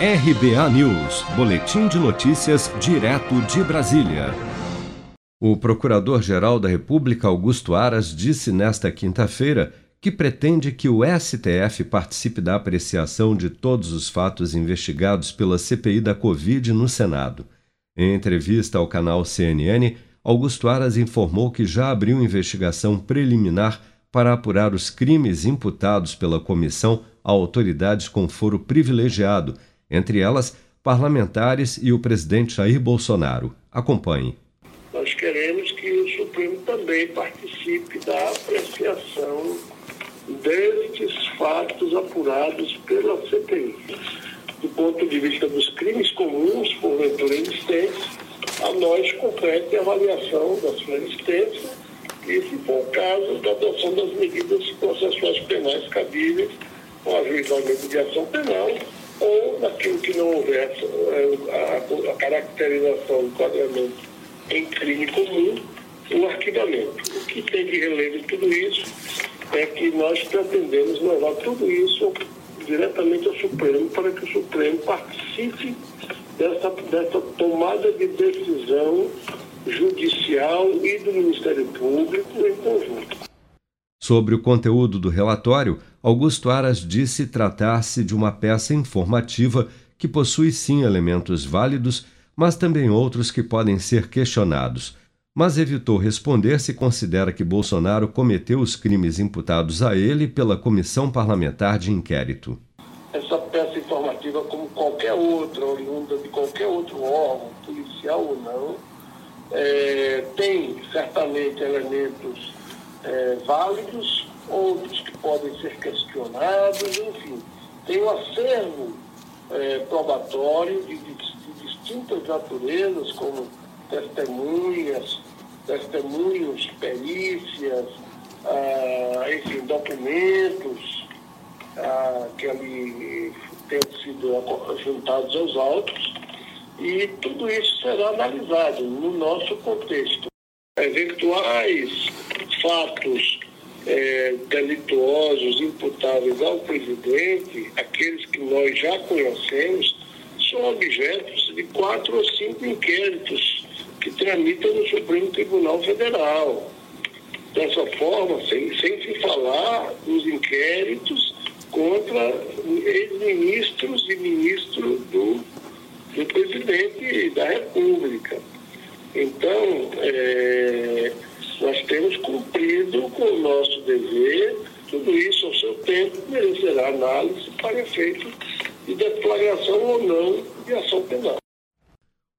RBA News, Boletim de Notícias, direto de Brasília. O Procurador-Geral da República, Augusto Aras, disse nesta quinta-feira que pretende que o STF participe da apreciação de todos os fatos investigados pela CPI da Covid no Senado. Em entrevista ao canal CNN, Augusto Aras informou que já abriu investigação preliminar para apurar os crimes imputados pela comissão a autoridades com foro privilegiado entre elas parlamentares e o presidente Jair Bolsonaro. Acompanhe. Nós queremos que o Supremo também participe da apreciação destes fatos apurados pela CPI. Do ponto de vista dos crimes comuns, porventura existentes, a nós compete a avaliação da sua existência e, se for o caso, da adoção das medidas processuais penais cabíveis com ajuizamento de ação penal ou naquilo que não houvesse é, a, a caracterização, o enquadramento em crime comum, o arquivamento. O que tem de relevo tudo isso é que nós pretendemos levar tudo isso diretamente ao Supremo para que o Supremo participe dessa, dessa tomada de decisão judicial e do Ministério Público em conjunto. Sobre o conteúdo do relatório, Augusto Aras disse tratar-se de uma peça informativa que possui sim elementos válidos, mas também outros que podem ser questionados. Mas evitou responder se considera que Bolsonaro cometeu os crimes imputados a ele pela Comissão Parlamentar de Inquérito. Essa peça informativa, como qualquer outra, oriunda de qualquer outro órgão, policial ou não, é, tem certamente elementos é, válidos, outros podem ser questionados, enfim. Tem um acervo é, probatório de, de, de, distintas naturezas, como testemunhas, testemunhos, perícias, ah, enfim, documentos ah, que ali tenham sido juntados aos autos, e tudo isso será analisado no nosso contexto. Eventuais fatos é, delituosos imputáveis ao presidente, aqueles que nós já conhecemos, são objetos de quatro ou cinco inquéritos que tramitam no Supremo Tribunal Federal. Dessa forma, sem, sem se falar dos inquéritos contra ex-ministros e ministros do, do presidente da República. Então, é, nós temos cumprido com o nosso dever, tudo isso ao seu tempo merecerá análise para efeito de deflagração ou não de ação penal.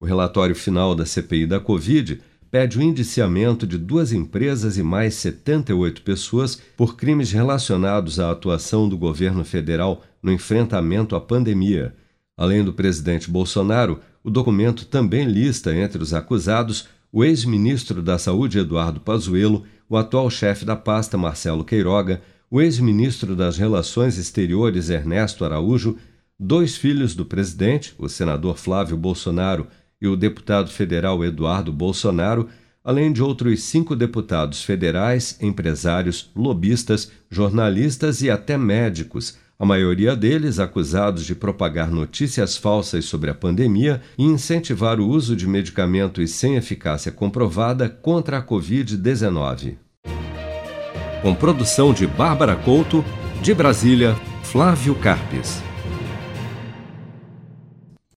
O relatório final da CPI da Covid pede o indiciamento de duas empresas e mais 78 pessoas por crimes relacionados à atuação do governo federal no enfrentamento à pandemia. Além do presidente Bolsonaro, o documento também lista entre os acusados o ex-ministro da Saúde Eduardo Pazuello, o atual chefe da pasta Marcelo Queiroga, o ex-ministro das Relações Exteriores Ernesto Araújo, dois filhos do presidente, o senador Flávio Bolsonaro e o deputado federal Eduardo Bolsonaro, além de outros cinco deputados federais, empresários, lobistas, jornalistas e até médicos a maioria deles acusados de propagar notícias falsas sobre a pandemia e incentivar o uso de medicamentos sem eficácia comprovada contra a Covid-19. Com produção de Bárbara Couto, de Brasília, Flávio Carpes.